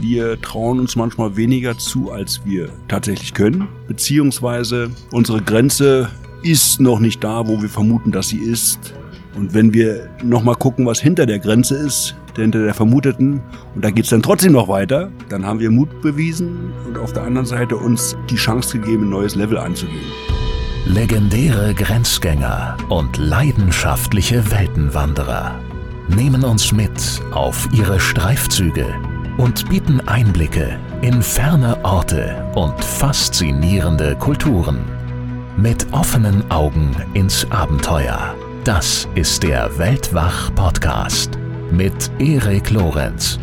Wir trauen uns manchmal weniger zu, als wir tatsächlich können. Beziehungsweise unsere Grenze ist noch nicht da, wo wir vermuten, dass sie ist. Und wenn wir nochmal gucken, was hinter der Grenze ist, hinter der Vermuteten, und da geht's dann trotzdem noch weiter, dann haben wir Mut bewiesen und auf der anderen Seite uns die Chance gegeben, ein neues Level anzugehen. Legendäre Grenzgänger und leidenschaftliche Weltenwanderer nehmen uns mit auf ihre Streifzüge und bieten Einblicke in ferne Orte und faszinierende Kulturen. Mit offenen Augen ins Abenteuer. Das ist der Weltwach-Podcast mit Erik Lorenz.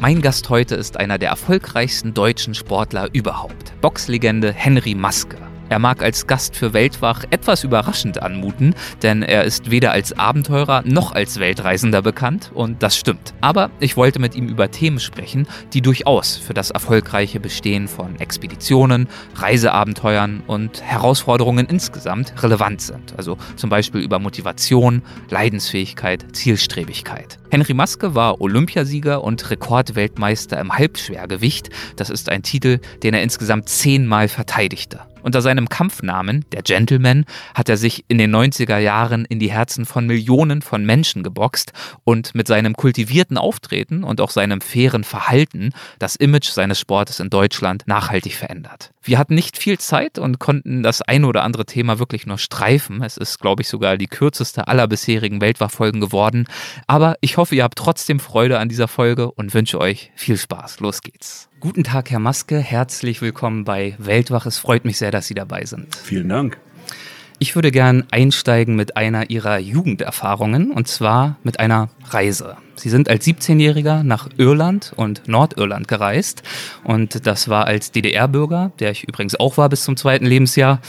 Mein Gast heute ist einer der erfolgreichsten deutschen Sportler überhaupt. Boxlegende Henry Maske. Er mag als Gast für Weltwach etwas überraschend anmuten, denn er ist weder als Abenteurer noch als Weltreisender bekannt und das stimmt. Aber ich wollte mit ihm über Themen sprechen, die durchaus für das erfolgreiche Bestehen von Expeditionen, Reiseabenteuern und Herausforderungen insgesamt relevant sind. Also zum Beispiel über Motivation, Leidensfähigkeit, Zielstrebigkeit. Henry Maske war Olympiasieger und Rekordweltmeister im Halbschwergewicht. Das ist ein Titel, den er insgesamt zehnmal verteidigte. Unter seinem Kampfnamen, der Gentleman, hat er sich in den 90er Jahren in die Herzen von Millionen von Menschen geboxt und mit seinem kultivierten Auftreten und auch seinem fairen Verhalten das Image seines Sportes in Deutschland nachhaltig verändert. Wir hatten nicht viel Zeit und konnten das ein oder andere Thema wirklich nur streifen. Es ist, glaube ich, sogar die kürzeste aller bisherigen Weltwachfolgen geworden. Aber ich hoffe, ihr habt trotzdem Freude an dieser Folge und wünsche euch viel Spaß. Los geht's. Guten Tag, Herr Maske. Herzlich willkommen bei Weltwach. Es freut mich sehr, dass Sie dabei sind. Vielen Dank. Ich würde gern einsteigen mit einer Ihrer Jugenderfahrungen und zwar mit einer Reise. Sie sind als 17-Jähriger nach Irland und Nordirland gereist und das war als DDR-Bürger, der ich übrigens auch war bis zum zweiten Lebensjahr,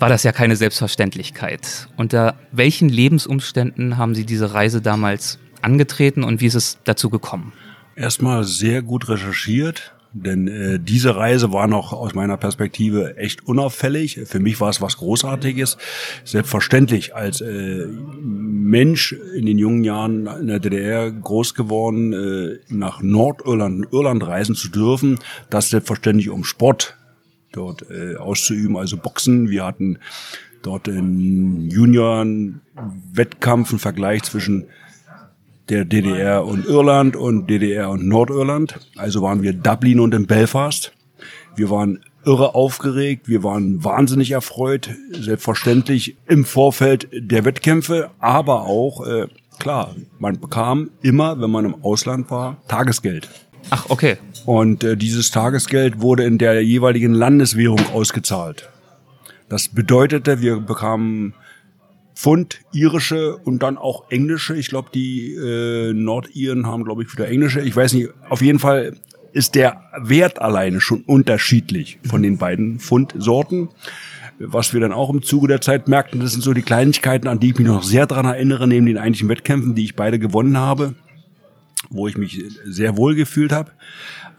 war das ja keine Selbstverständlichkeit. Unter welchen Lebensumständen haben Sie diese Reise damals angetreten und wie ist es dazu gekommen? Erstmal sehr gut recherchiert, denn äh, diese Reise war noch aus meiner Perspektive echt unauffällig. Für mich war es was Großartiges. Selbstverständlich als äh, Mensch in den jungen Jahren in der DDR groß geworden, äh, nach Nordirland, Irland reisen zu dürfen, das selbstverständlich um Sport dort äh, auszuüben, also Boxen. Wir hatten dort in Junioren-Wettkampf einen Vergleich zwischen der DDR und Irland und DDR und Nordirland. Also waren wir Dublin und in Belfast. Wir waren irre aufgeregt, wir waren wahnsinnig erfreut, selbstverständlich im Vorfeld der Wettkämpfe, aber auch, äh, klar, man bekam immer, wenn man im Ausland war, Tagesgeld. Ach, okay. Und äh, dieses Tagesgeld wurde in der jeweiligen Landeswährung ausgezahlt. Das bedeutete, wir bekamen Pfund, irische und dann auch englische. Ich glaube, die äh, Nordiren haben, glaube ich, wieder englische. Ich weiß nicht. Auf jeden Fall ist der Wert alleine schon unterschiedlich von den beiden Pfundsorten. Was wir dann auch im Zuge der Zeit merkten, das sind so die Kleinigkeiten, an die ich mich noch sehr dran erinnere, neben den eigentlichen Wettkämpfen, die ich beide gewonnen habe, wo ich mich sehr wohl gefühlt habe.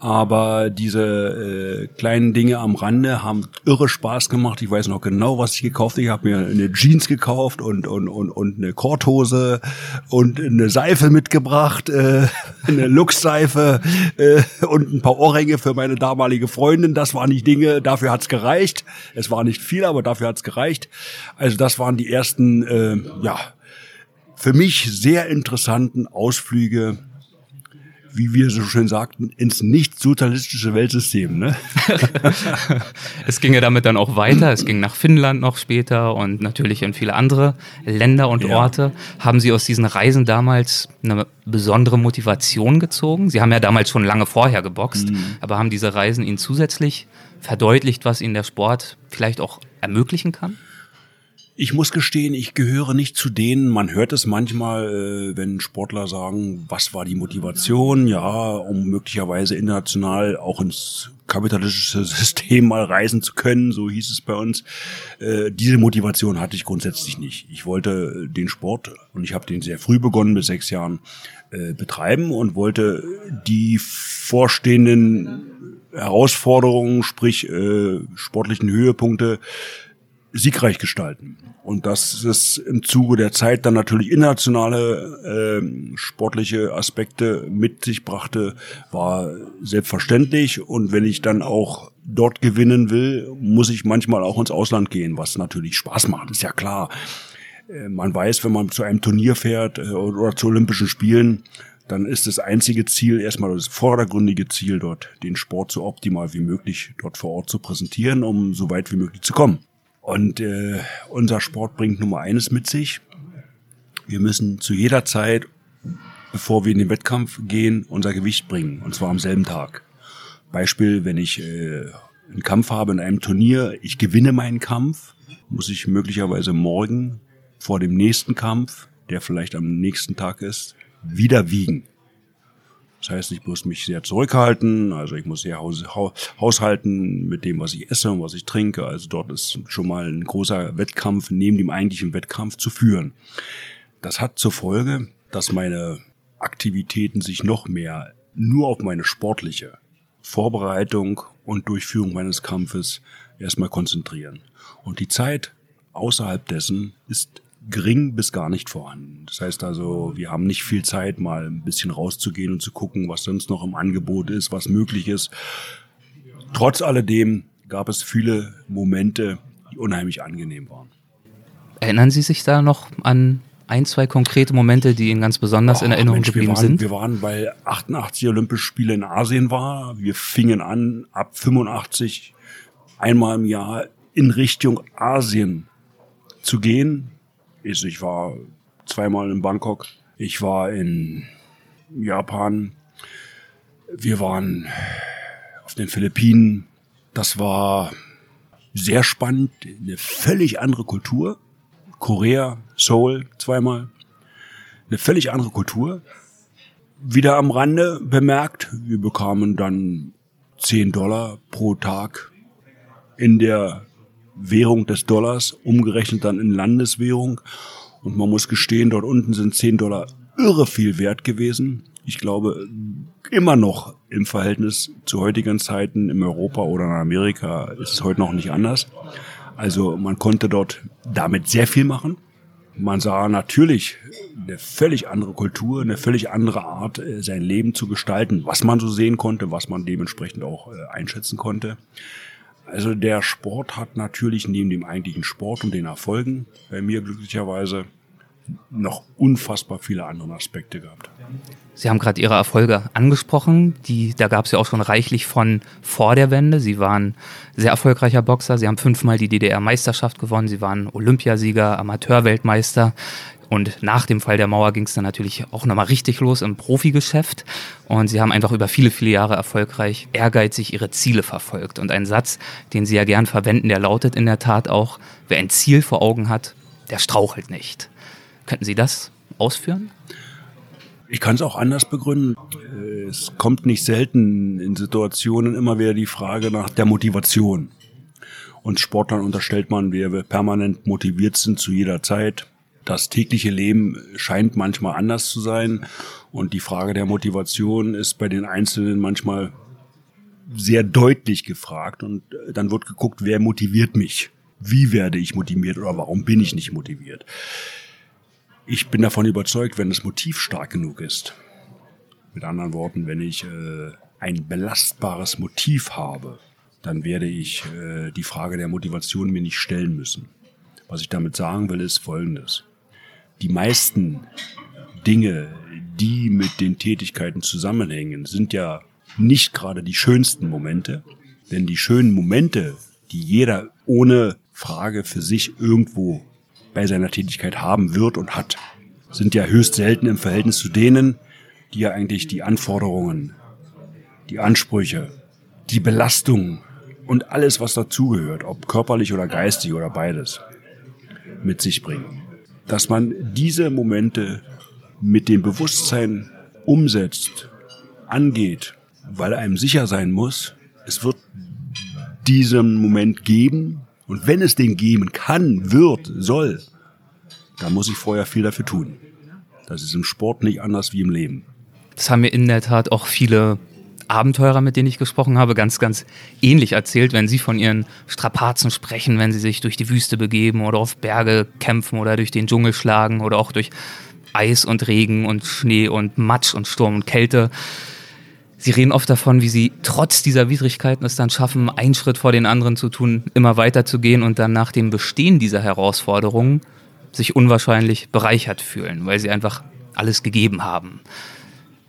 Aber diese äh, kleinen Dinge am Rande haben irre Spaß gemacht. Ich weiß noch genau, was ich gekauft habe. Ich habe mir eine Jeans gekauft und, und, und, und eine Korthose und eine Seife mitgebracht, äh, eine Luxseife äh, und ein paar Ohrringe für meine damalige Freundin. Das waren die Dinge, dafür hat's gereicht. Es war nicht viel, aber dafür hat's gereicht. Also das waren die ersten, äh, ja, für mich sehr interessanten Ausflüge wie wir so schön sagten, ins nicht sozialistische Weltsystem. Ne? es ging ja damit dann auch weiter. Es ging nach Finnland noch später und natürlich in viele andere Länder und ja. Orte. Haben Sie aus diesen Reisen damals eine besondere Motivation gezogen? Sie haben ja damals schon lange vorher geboxt, mhm. aber haben diese Reisen Ihnen zusätzlich verdeutlicht, was Ihnen der Sport vielleicht auch ermöglichen kann? Ich muss gestehen, ich gehöre nicht zu denen, man hört es manchmal, äh, wenn Sportler sagen, was war die Motivation, ja, um möglicherweise international auch ins kapitalistische System mal reisen zu können, so hieß es bei uns. Äh, diese Motivation hatte ich grundsätzlich nicht. Ich wollte den Sport, und ich habe den sehr früh begonnen, mit sechs Jahren, äh, betreiben und wollte die vorstehenden Herausforderungen, sprich sportlichen Höhepunkte, siegreich gestalten. Und dass es im Zuge der Zeit dann natürlich internationale äh, sportliche Aspekte mit sich brachte, war selbstverständlich. Und wenn ich dann auch dort gewinnen will, muss ich manchmal auch ins Ausland gehen, was natürlich Spaß macht, ist ja klar. Äh, man weiß, wenn man zu einem Turnier fährt äh, oder zu Olympischen Spielen, dann ist das einzige Ziel, erstmal das vordergründige Ziel dort, den Sport so optimal wie möglich dort vor Ort zu präsentieren, um so weit wie möglich zu kommen. Und äh, unser Sport bringt Nummer eines mit sich. Wir müssen zu jeder Zeit, bevor wir in den Wettkampf gehen, unser Gewicht bringen. Und zwar am selben Tag. Beispiel, wenn ich äh, einen Kampf habe in einem Turnier, ich gewinne meinen Kampf, muss ich möglicherweise morgen vor dem nächsten Kampf, der vielleicht am nächsten Tag ist, wieder wiegen. Das heißt, ich muss mich sehr zurückhalten, also ich muss sehr haushalten mit dem, was ich esse und was ich trinke. Also dort ist schon mal ein großer Wettkampf neben dem eigentlichen Wettkampf zu führen. Das hat zur Folge, dass meine Aktivitäten sich noch mehr nur auf meine sportliche Vorbereitung und Durchführung meines Kampfes erstmal konzentrieren. Und die Zeit außerhalb dessen ist gering bis gar nicht vorhanden. Das heißt also, wir haben nicht viel Zeit, mal ein bisschen rauszugehen und zu gucken, was sonst noch im Angebot ist, was möglich ist. Trotz alledem gab es viele Momente, die unheimlich angenehm waren. Erinnern Sie sich da noch an ein, zwei konkrete Momente, die Ihnen ganz besonders oh, in Erinnerung Mensch, geblieben wir waren, sind? Wir waren, weil 88 Olympische Spiele in Asien war. Wir fingen an, ab 85 einmal im Jahr in Richtung Asien zu gehen Ich war zweimal in Bangkok. Ich war in Japan. Wir waren auf den Philippinen. Das war sehr spannend. Eine völlig andere Kultur. Korea, Seoul zweimal. Eine völlig andere Kultur. Wieder am Rande bemerkt, wir bekamen dann 10 Dollar pro Tag in der Währung des Dollars, umgerechnet dann in Landeswährung. Und man muss gestehen, dort unten sind 10 Dollar irre viel wert gewesen. Ich glaube, immer noch im Verhältnis zu heutigen Zeiten im Europa oder in Amerika ist es heute noch nicht anders. Also man konnte dort damit sehr viel machen. Man sah natürlich eine völlig andere Kultur, eine völlig andere Art, äh, sein Leben zu gestalten, was man so sehen konnte, was man dementsprechend auch äh, einschätzen konnte. Also der Sport hat natürlich neben dem eigentlichen Sport und den Erfolgen bei mir glücklicherweise noch unfassbar viele andere Aspekte gehabt. Sie haben gerade Ihre Erfolge angesprochen. Die, da gab es ja auch schon reichlich von vor der Wende. Sie waren sehr erfolgreicher Boxer. Sie haben fünfmal die DDR-Meisterschaft gewonnen. Sie waren Olympiasieger, Amateurweltmeister. Und nach dem Fall der Mauer ging es dann natürlich auch nochmal richtig los im Profigeschäft. Und sie haben einfach über viele, viele Jahre erfolgreich, ehrgeizig ihre Ziele verfolgt. Und ein Satz, den sie ja gern verwenden, der lautet in der Tat auch, wer ein Ziel vor Augen hat, der strauchelt nicht. Könnten Sie das ausführen? Ich kann es auch anders begründen. Es kommt nicht selten in Situationen immer wieder die Frage nach der Motivation. Und Sportlern unterstellt man, wir permanent motiviert sind zu jeder Zeit das tägliche Leben scheint manchmal anders zu sein und die Frage der Motivation ist bei den Einzelnen manchmal sehr deutlich gefragt und dann wird geguckt, wer motiviert mich? Wie werde ich motiviert oder warum bin ich nicht motiviert? Ich bin davon überzeugt, wenn das Motiv stark genug ist, mit anderen Worten, wenn ich äh, ein belastbares Motiv habe, dann werde ich äh, die Frage der Motivation mir nicht stellen müssen. Was ich damit sagen will, ist Folgendes die meisten Dinge, die mit den Tätigkeiten zusammenhängen, sind ja nicht gerade die schönsten Momente. Denn die schönen Momente, die jeder ohne Frage für sich irgendwo bei seiner Tätigkeit haben wird und hat, sind ja höchst selten im Verhältnis zu denen, die ja eigentlich die Anforderungen, die Ansprüche, die Belastung und alles, was dazugehört, ob körperlich oder geistig oder beides, mit sich bringen dass man diese Momente mit dem Bewusstsein umsetzt, angeht, weil einem sicher sein muss, es wird diesen Moment geben und wenn es den geben kann, wird, soll, dann muss ich vorher viel dafür tun. Das ist im Sport nicht anders wie im Leben. Das haben mir in der Tat auch viele Abenteurer, mit denen ich gesprochen habe, ganz, ganz ähnlich erzählt, wenn sie von ihren Strapazen sprechen, wenn sie sich durch die Wüste begeben oder auf Berge kämpfen oder durch den Dschungel schlagen oder auch durch Eis und Regen und Schnee und Matsch und Sturm und Kälte. Sie reden oft davon, wie sie trotz dieser Widrigkeiten es dann schaffen, einen Schritt vor den anderen zu tun, immer weiter zu gehen und dann nach dem Bestehen dieser Herausforderungen sich unwahrscheinlich bereichert fühlen, weil sie einfach alles gegeben haben.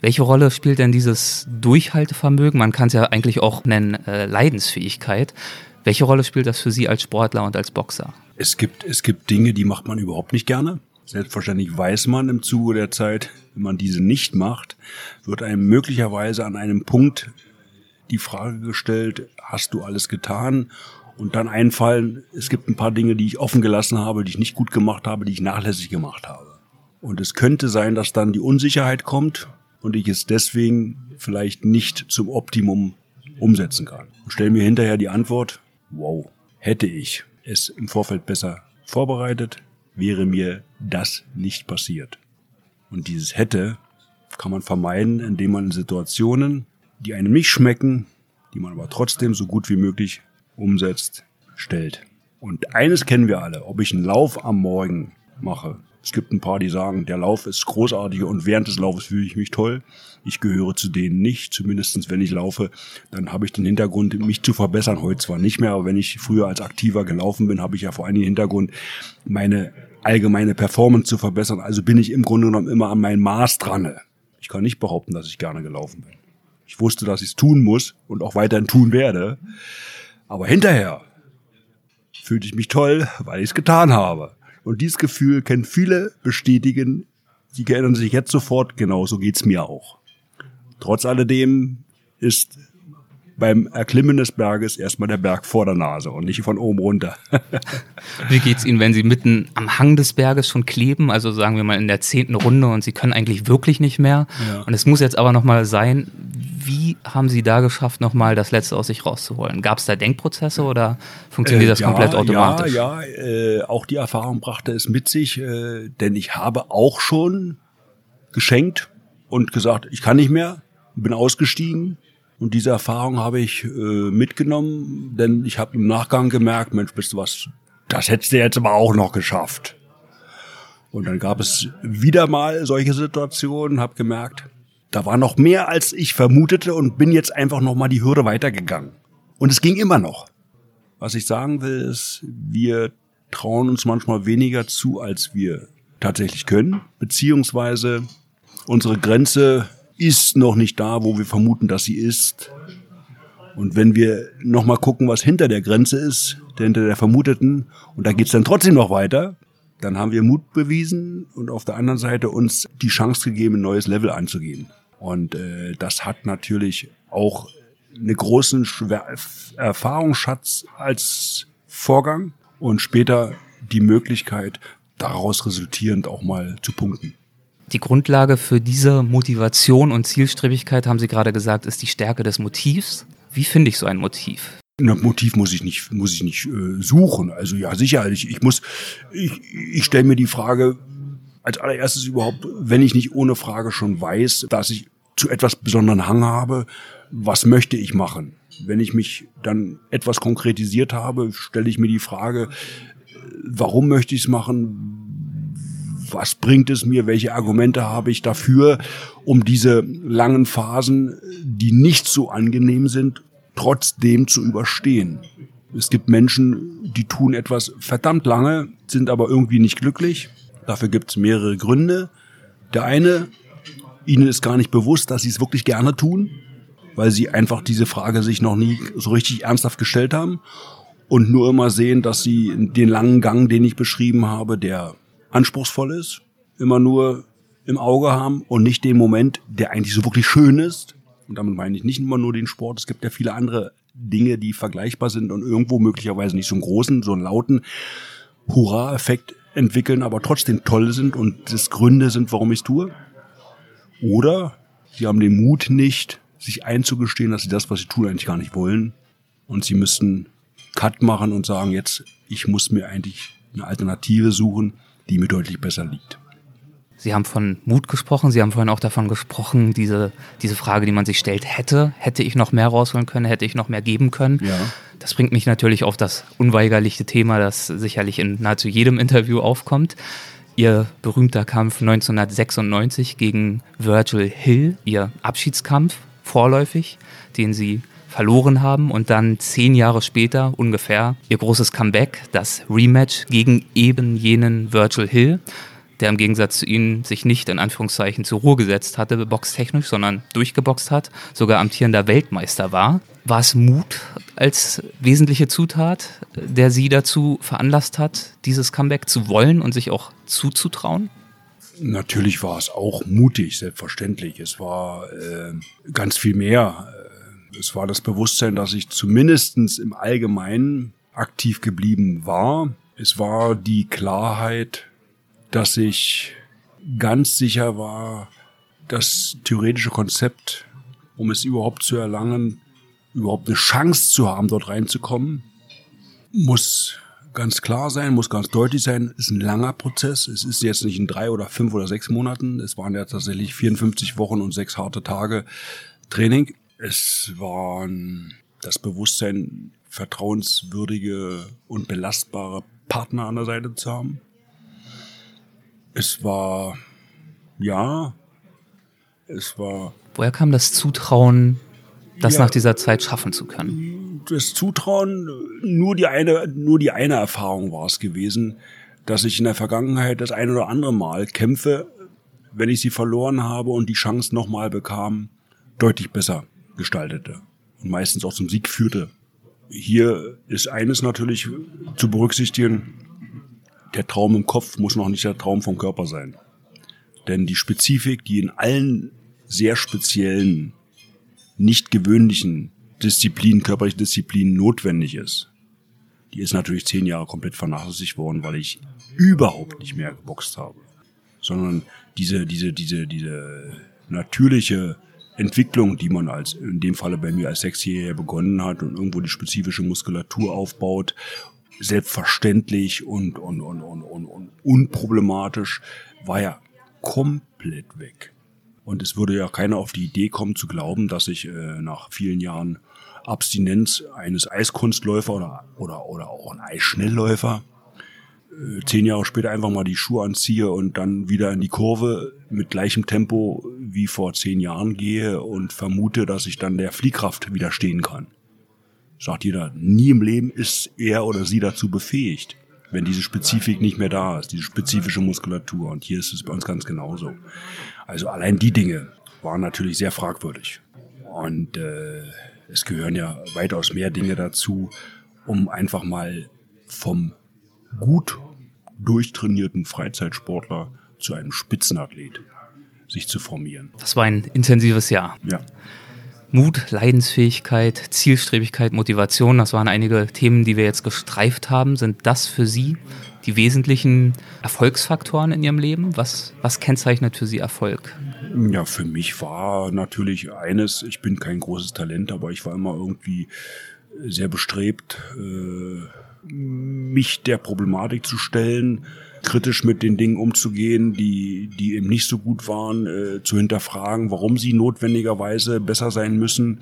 Welche Rolle spielt denn dieses Durchhaltevermögen? Man kann es ja eigentlich auch nennen äh, Leidensfähigkeit. Welche Rolle spielt das für Sie als Sportler und als Boxer? Es gibt, es gibt Dinge, die macht man überhaupt nicht gerne. Selbstverständlich weiß man im Zuge der Zeit, wenn man diese nicht macht, wird einem möglicherweise an einem Punkt die Frage gestellt, hast du alles getan? Und dann einfallen, es gibt ein paar Dinge, die ich offen gelassen habe, die ich nicht gut gemacht habe, die ich nachlässig gemacht habe. Und es könnte sein, dass dann die Unsicherheit kommt und ich es deswegen vielleicht nicht zum Optimum umsetzen kann. Und stelle mir hinterher die Antwort, wow, hätte ich es im Vorfeld besser vorbereitet, wäre mir das nicht passiert. Und dieses hätte kann man vermeiden, indem man Situationen, die einem nicht schmecken, die man aber trotzdem so gut wie möglich umsetzt, stellt. Und eines kennen wir alle, ob ich einen Lauf am Morgen mache. Es gibt ein paar, die sagen, der Lauf ist großartig und während des Laufes fühle ich mich toll. Ich gehöre zu denen nicht, zumindestens wenn ich laufe, dann habe ich den Hintergrund, mich zu verbessern. Heute zwar nicht mehr, aber wenn ich früher als Aktiver gelaufen bin, habe ich ja vor allem den Hintergrund, meine allgemeine Performance zu verbessern. Also bin ich im Grunde genommen immer an mein Maß dran. Ich kann nicht behaupten, dass ich gerne gelaufen bin. Ich wusste, dass ich es tun muss und auch weiterhin tun werde. Aber hinterher fühlte ich mich toll, weil ich es getan habe. Und dieses Gefühl kennen viele bestätigen. Sie erinnern sich jetzt sofort, genau so geht's mir auch. Trotz alledem ist beim Erklimmen des Berges erstmal der Berg vor der Nase und nicht von oben runter. Wie geht's Ihnen, wenn Sie mitten am Hang des Berges schon kleben, also sagen wir mal in der zehnten Runde und Sie können eigentlich wirklich nicht mehr ja. und es muss jetzt aber nochmal sein, wie haben Sie da geschafft, nochmal das Letzte aus sich rauszuholen? Gab es da Denkprozesse oder funktioniert äh, das ja, komplett automatisch? Ja, ja, äh, auch die Erfahrung brachte es mit sich, äh, denn ich habe auch schon geschenkt und gesagt, ich kann nicht mehr, bin ausgestiegen. Und diese Erfahrung habe ich äh, mitgenommen, denn ich habe im Nachgang gemerkt, Mensch, bist du was, das hättest du jetzt aber auch noch geschafft. Und dann gab es wieder mal solche Situationen, habe gemerkt, da war noch mehr, als ich vermutete und bin jetzt einfach noch mal die Hürde weitergegangen. Und es ging immer noch. Was ich sagen will, ist, wir trauen uns manchmal weniger zu, als wir tatsächlich können, beziehungsweise unsere Grenze ist noch nicht da, wo wir vermuten, dass sie ist. Und wenn wir noch mal gucken, was hinter der Grenze ist, hinter der vermuteten, und da geht's dann trotzdem noch weiter, dann haben wir Mut bewiesen und auf der anderen Seite uns die Chance gegeben, ein neues Level anzugehen. Und äh, das hat natürlich auch einen großen Erfahrungsschatz als Vorgang und später die Möglichkeit, daraus resultierend auch mal zu punkten. Die Grundlage für diese Motivation und Zielstrebigkeit, haben Sie gerade gesagt, ist die Stärke des Motivs. Wie finde ich so ein Motiv? Ein Motiv muss ich nicht, muss ich nicht äh, suchen. Also ja, sicher. Ich, muss, ich, ich stelle mir die Frage als allererstes überhaupt, wenn ich nicht ohne Frage schon weiß, dass ich zu etwas besonderen Hang habe, was möchte ich machen? Wenn ich mich dann etwas konkretisiert habe, stelle ich mir die Frage, warum möchte ich es machen? Was bringt es mir? Welche Argumente habe ich dafür, um diese langen Phasen, die nicht so angenehm sind, trotzdem zu überstehen? Es gibt Menschen, die tun etwas verdammt lange, sind aber irgendwie nicht glücklich. Dafür gibt es mehrere Gründe. Der eine ihnen ist gar nicht bewusst, dass sie es wirklich gerne tun, weil sie einfach diese Frage sich noch nie so richtig ernsthaft gestellt haben und nur immer sehen, dass sie den langen Gang, den ich beschrieben habe, der anspruchsvoll ist, immer nur im Auge haben und nicht den Moment, der eigentlich so wirklich schön ist. Und damit meine ich nicht immer nur den Sport. Es gibt ja viele andere Dinge, die vergleichbar sind und irgendwo möglicherweise nicht so einen großen, so einen lauten Hurra-Effekt entwickeln, aber trotzdem toll sind und das Gründe sind, warum ich es tue. Oder sie haben den Mut nicht, sich einzugestehen, dass sie das, was sie tun, eigentlich gar nicht wollen. Und sie müssen Cut machen und sagen, jetzt, ich muss mir eigentlich eine Alternative suchen, die mir deutlich besser liegt. Sie haben von Mut gesprochen, Sie haben vorhin auch davon gesprochen, diese, diese Frage, die man sich stellt, hätte, hätte ich noch mehr rausholen können, hätte ich noch mehr geben können. Ja. Das bringt mich natürlich auf das unweigerliche Thema, das sicherlich in nahezu jedem Interview aufkommt. Ihr berühmter Kampf 1996 gegen Virgil Hill, Ihr Abschiedskampf vorläufig, den Sie verloren haben und dann zehn Jahre später ungefähr Ihr großes Comeback, das Rematch gegen eben jenen Virgil Hill der im Gegensatz zu ihnen sich nicht in Anführungszeichen zur Ruhe gesetzt hatte, boxtechnisch, sondern durchgeboxt hat, sogar amtierender Weltmeister war. War es Mut als wesentliche Zutat, der sie dazu veranlasst hat, dieses Comeback zu wollen und sich auch zuzutrauen? Natürlich war es auch mutig, selbstverständlich. Es war äh, ganz viel mehr. Es war das Bewusstsein, dass ich zumindestens im Allgemeinen aktiv geblieben war. Es war die Klarheit, dass ich ganz sicher war, das theoretische Konzept, um es überhaupt zu erlangen, überhaupt eine Chance zu haben, dort reinzukommen, muss ganz klar sein, muss ganz deutlich sein, ist ein langer Prozess. Es ist jetzt nicht in drei oder fünf oder sechs Monaten. Es waren ja tatsächlich 54 Wochen und sechs harte Tage Training. Es waren das Bewusstsein, vertrauenswürdige und belastbare Partner an der Seite zu haben. Es war, ja, es war. Woher kam das Zutrauen, das ja, nach dieser Zeit schaffen zu können? Das Zutrauen, nur die eine, nur die eine Erfahrung war es gewesen, dass ich in der Vergangenheit das ein oder andere Mal Kämpfe, wenn ich sie verloren habe und die Chance nochmal bekam, deutlich besser gestaltete und meistens auch zum Sieg führte. Hier ist eines natürlich zu berücksichtigen, der Traum im Kopf muss noch nicht der Traum vom Körper sein. Denn die Spezifik, die in allen sehr speziellen, nicht gewöhnlichen Disziplinen, körperlichen Disziplinen notwendig ist, die ist natürlich zehn Jahre komplett vernachlässigt worden, weil ich überhaupt nicht mehr geboxt habe. Sondern diese, diese, diese, diese natürliche Entwicklung, die man als, in dem Falle bei mir als Sechsjähriger begonnen hat und irgendwo die spezifische Muskulatur aufbaut selbstverständlich und, und, und, und, und, und unproblematisch, war ja komplett weg. Und es würde ja keiner auf die Idee kommen zu glauben, dass ich äh, nach vielen Jahren Abstinenz eines Eiskunstläufer oder, oder, oder auch ein Eisschnellläufer zehn Jahre später einfach mal die Schuhe anziehe und dann wieder in die Kurve mit gleichem Tempo wie vor zehn Jahren gehe und vermute, dass ich dann der Fliehkraft widerstehen kann sagt jeder, nie im Leben ist er oder sie dazu befähigt, wenn diese Spezifik nicht mehr da ist, diese spezifische Muskulatur. Und hier ist es bei uns ganz genauso. Also allein die Dinge waren natürlich sehr fragwürdig. Und äh, es gehören ja weitaus mehr Dinge dazu, um einfach mal vom gut durchtrainierten Freizeitsportler zu einem Spitzenathlet sich zu formieren. Das war ein intensives Jahr. Ja. Mut, Leidensfähigkeit, Zielstrebigkeit, Motivation, das waren einige Themen, die wir jetzt gestreift haben. Sind das für Sie die wesentlichen Erfolgsfaktoren in Ihrem Leben? Was, was kennzeichnet für Sie Erfolg? Ja, für mich war natürlich eines, ich bin kein großes Talent, aber ich war immer irgendwie sehr bestrebt, äh, mich der Problematik zu stellen, kritisch mit den Dingen umzugehen, die, die eben nicht so gut waren, äh, zu hinterfragen, warum sie notwendigerweise besser sein müssen.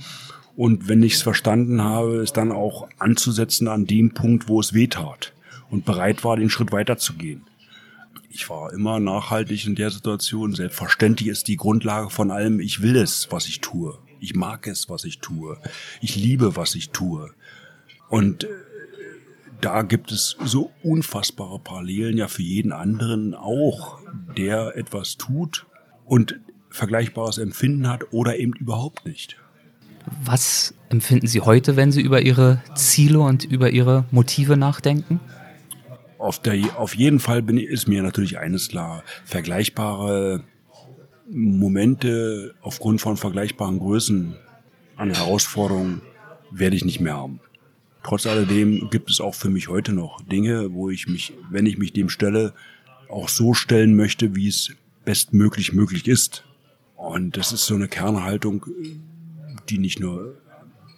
Und wenn ich es verstanden habe, es dann auch anzusetzen an dem Punkt, wo es weh und bereit war, den Schritt weiterzugehen. Ich war immer nachhaltig in der Situation. Selbstverständlich ist die Grundlage von allem, ich will es, was ich tue. Ich mag es, was ich tue. Ich liebe, was ich tue. Und äh, da gibt es so unfassbare Parallelen ja für jeden anderen auch, der etwas tut und vergleichbares Empfinden hat oder eben überhaupt nicht. Was empfinden Sie heute, wenn Sie über Ihre Ziele und über Ihre Motive nachdenken? Auf, der, auf jeden Fall bin, ist mir natürlich eines klar. Vergleichbare Momente aufgrund von vergleichbaren Größen an Herausforderungen werde ich nicht mehr haben. Trotz alledem gibt es auch für mich heute noch Dinge, wo ich mich, wenn ich mich dem stelle, auch so stellen möchte, wie es bestmöglich möglich ist. Und das ist so eine Kernhaltung, die nicht nur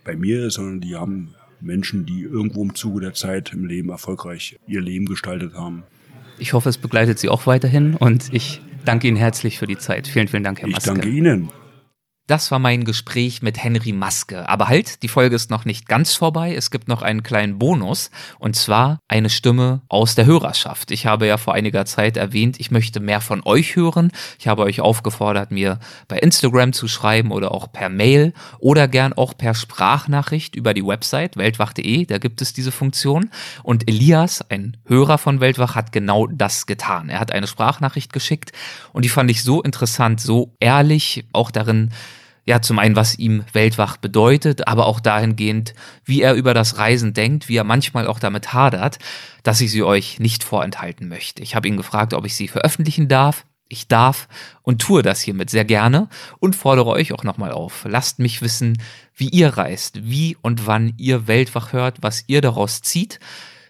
bei mir ist, sondern die haben Menschen, die irgendwo im Zuge der Zeit im Leben erfolgreich ihr Leben gestaltet haben. Ich hoffe, es begleitet Sie auch weiterhin und ich Danke Ihnen herzlich für die Zeit. Vielen, vielen Dank, Herr Maske. Ich danke Ihnen. Das war mein Gespräch mit Henry Maske. Aber halt, die Folge ist noch nicht ganz vorbei. Es gibt noch einen kleinen Bonus. Und zwar eine Stimme aus der Hörerschaft. Ich habe ja vor einiger Zeit erwähnt, ich möchte mehr von euch hören. Ich habe euch aufgefordert, mir bei Instagram zu schreiben oder auch per Mail oder gern auch per Sprachnachricht über die Website weltwach.de. Da gibt es diese Funktion. Und Elias, ein Hörer von Weltwach, hat genau das getan. Er hat eine Sprachnachricht geschickt und die fand ich so interessant, so ehrlich, auch darin, ja, zum einen, was ihm Weltwach bedeutet, aber auch dahingehend, wie er über das Reisen denkt, wie er manchmal auch damit hadert, dass ich sie euch nicht vorenthalten möchte. Ich habe ihn gefragt, ob ich sie veröffentlichen darf. Ich darf und tue das hiermit sehr gerne und fordere euch auch nochmal auf. Lasst mich wissen, wie ihr reist, wie und wann ihr Weltwach hört, was ihr daraus zieht.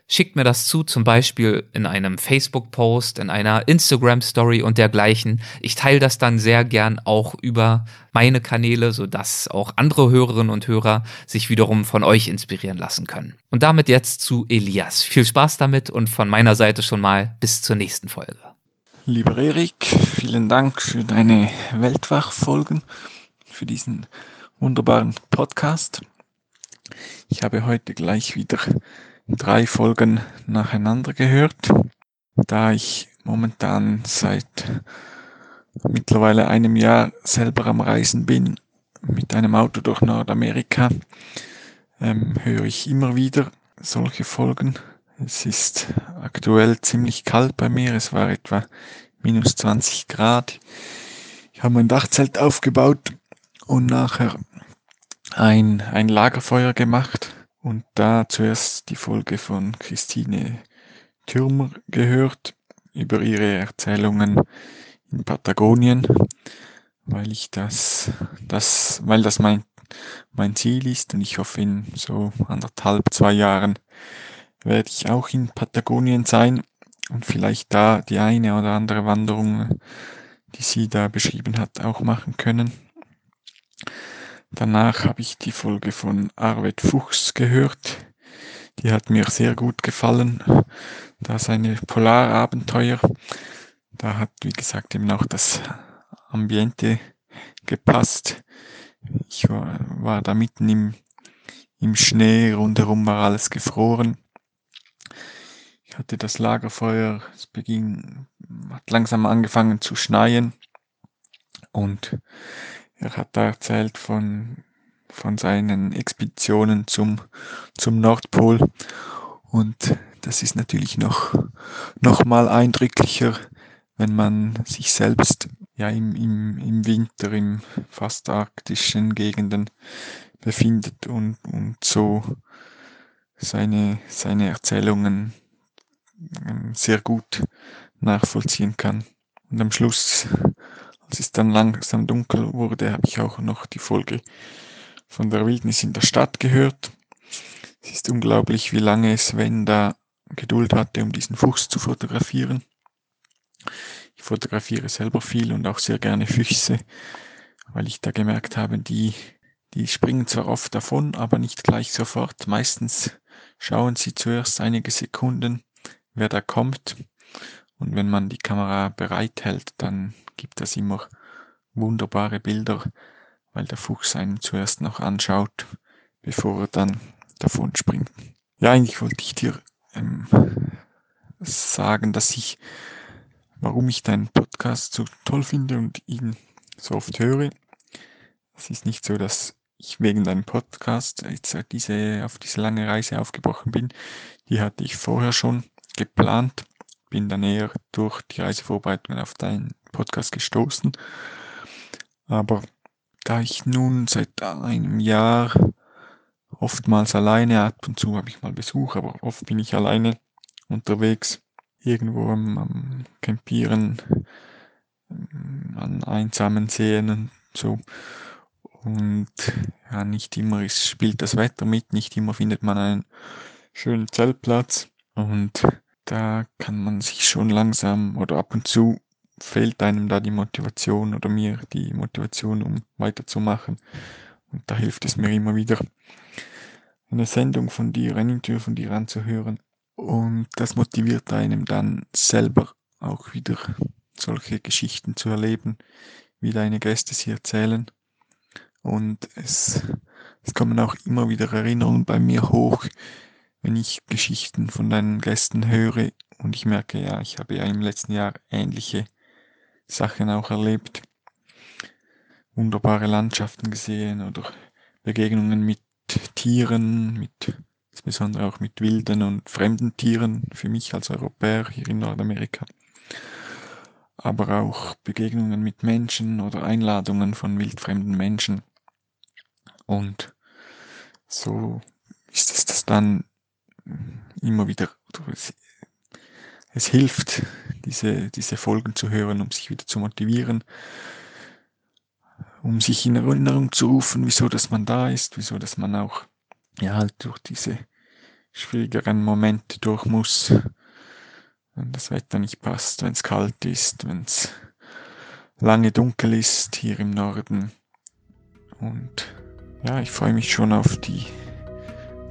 Schickt mir das zu, zum Beispiel in einem Facebook-Post, in einer Instagram-Story und dergleichen. Ich teile das dann sehr gern auch über meine Kanäle, sodass auch andere Hörerinnen und Hörer sich wiederum von euch inspirieren lassen können. Und damit jetzt zu Elias. Viel Spaß damit und von meiner Seite schon mal bis zur nächsten Folge. Lieber Erik, vielen Dank für deine Weltwach-Folgen, für diesen wunderbaren Podcast. Ich habe heute gleich wieder drei Folgen nacheinander gehört, da ich momentan seit mittlerweile einem Jahr selber am Reisen bin mit einem Auto durch Nordamerika, ähm, höre ich immer wieder solche Folgen. Es ist aktuell ziemlich kalt bei mir. Es war etwa minus 20 Grad. Ich habe mein Dachzelt aufgebaut und nachher ein, ein Lagerfeuer gemacht und da zuerst die Folge von Christine Thürmer gehört über ihre Erzählungen in Patagonien, weil ich das, das, weil das mein, mein Ziel ist und ich hoffe in so anderthalb, zwei Jahren werde ich auch in Patagonien sein und vielleicht da die eine oder andere Wanderung, die sie da beschrieben hat, auch machen können. Danach habe ich die Folge von Arvid Fuchs gehört. Die hat mir sehr gut gefallen. Da seine Polarabenteuer. Da hat, wie gesagt, eben auch das Ambiente gepasst. Ich war, war da mitten im, im Schnee, rundherum war alles gefroren. Ich hatte das Lagerfeuer, es beging, hat langsam angefangen zu schneien und er hat da erzählt von, von seinen Expeditionen zum, zum Nordpol. Und das ist natürlich noch, noch mal eindrücklicher, wenn man sich selbst ja im, im, im Winter im fast arktischen Gegenden befindet und, und so seine, seine Erzählungen ähm, sehr gut nachvollziehen kann. Und am Schluss als es dann langsam dunkel wurde, habe ich auch noch die Folge von der Wildnis in der Stadt gehört. Es ist unglaublich, wie lange Sven da Geduld hatte, um diesen Fuchs zu fotografieren. Ich fotografiere selber viel und auch sehr gerne Füchse, weil ich da gemerkt habe, die, die springen zwar oft davon, aber nicht gleich sofort. Meistens schauen sie zuerst einige Sekunden, wer da kommt. Und wenn man die Kamera bereithält, dann gibt das immer wunderbare Bilder, weil der Fuchs einen zuerst noch anschaut, bevor er dann davon springt. Ja, eigentlich wollte ich dir ähm, sagen, dass ich, warum ich deinen Podcast so toll finde und ihn so oft höre. Es ist nicht so, dass ich wegen deinem Podcast jetzt diese, auf diese lange Reise aufgebrochen bin. Die hatte ich vorher schon geplant, bin dann eher durch die Reisevorbereitung auf deinen Podcast gestoßen. Aber da ich nun seit einem Jahr oftmals alleine, ab und zu habe ich mal Besuch, aber oft bin ich alleine unterwegs, irgendwo am, am Campieren, ähm, an einsamen Seen und so. Und ja, nicht immer ist, spielt das Wetter mit, nicht immer findet man einen schönen Zeltplatz. Und da kann man sich schon langsam oder ab und zu fehlt einem da die Motivation oder mir die Motivation, um weiterzumachen. Und da hilft es mir immer wieder, eine Sendung von dir, Interview von dir anzuhören. Und das motiviert einem dann selber auch wieder solche Geschichten zu erleben, wie deine Gäste sie erzählen. Und es, es kommen auch immer wieder Erinnerungen bei mir hoch, wenn ich Geschichten von deinen Gästen höre und ich merke, ja, ich habe ja im letzten Jahr ähnliche Sachen auch erlebt. Wunderbare Landschaften gesehen oder Begegnungen mit Tieren, mit insbesondere auch mit wilden und fremden Tieren für mich als Europäer hier in Nordamerika. Aber auch Begegnungen mit Menschen oder Einladungen von wildfremden Menschen. Und so ist es das dann immer wieder, es hilft, diese, diese Folgen zu hören, um sich wieder zu motivieren, um sich in Erinnerung zu rufen, wieso dass man da ist, wieso dass man auch ja halt durch diese schwierigeren Momente durch muss, wenn das Wetter nicht passt, wenn es kalt ist, wenn es lange dunkel ist hier im Norden. Und ja, ich freue mich schon auf die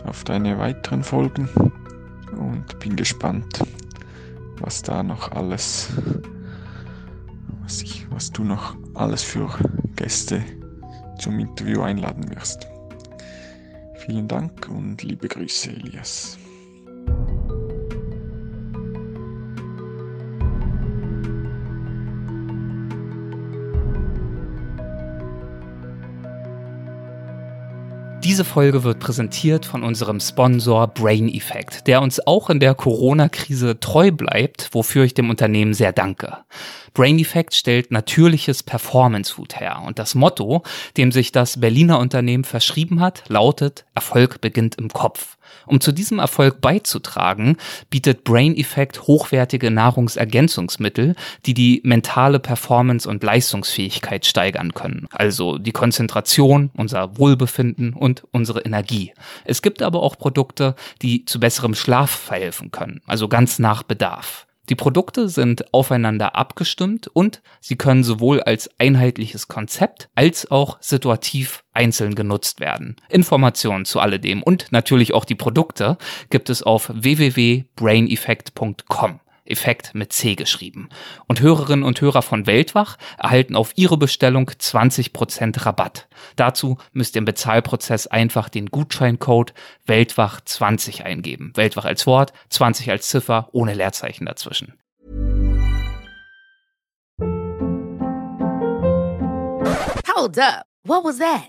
auf deine weiteren Folgen und bin gespannt, was da noch alles, was, ich, was du noch alles für Gäste zum Interview einladen wirst. Vielen Dank und liebe Grüße, Elias. Diese Folge wird präsentiert von unserem Sponsor Brain Effect, der uns auch in der Corona-Krise treu bleibt, wofür ich dem Unternehmen sehr danke. Brain Effect stellt natürliches Performance Food her und das Motto, dem sich das Berliner Unternehmen verschrieben hat, lautet Erfolg beginnt im Kopf. Um zu diesem Erfolg beizutragen, bietet Brain Effect hochwertige Nahrungsergänzungsmittel, die die mentale Performance und Leistungsfähigkeit steigern können. Also die Konzentration, unser Wohlbefinden und unsere Energie. Es gibt aber auch Produkte, die zu besserem Schlaf verhelfen können, also ganz nach Bedarf. Die Produkte sind aufeinander abgestimmt und sie können sowohl als einheitliches Konzept als auch situativ einzeln genutzt werden. Informationen zu alledem und natürlich auch die Produkte gibt es auf www.braineffect.com. Effekt mit C geschrieben. Und Hörerinnen und Hörer von Weltwach erhalten auf ihre Bestellung 20% Rabatt. Dazu müsst ihr im Bezahlprozess einfach den Gutscheincode Weltwach20 eingeben. Weltwach als Wort, 20 als Ziffer, ohne Leerzeichen dazwischen. Hold up. What was that?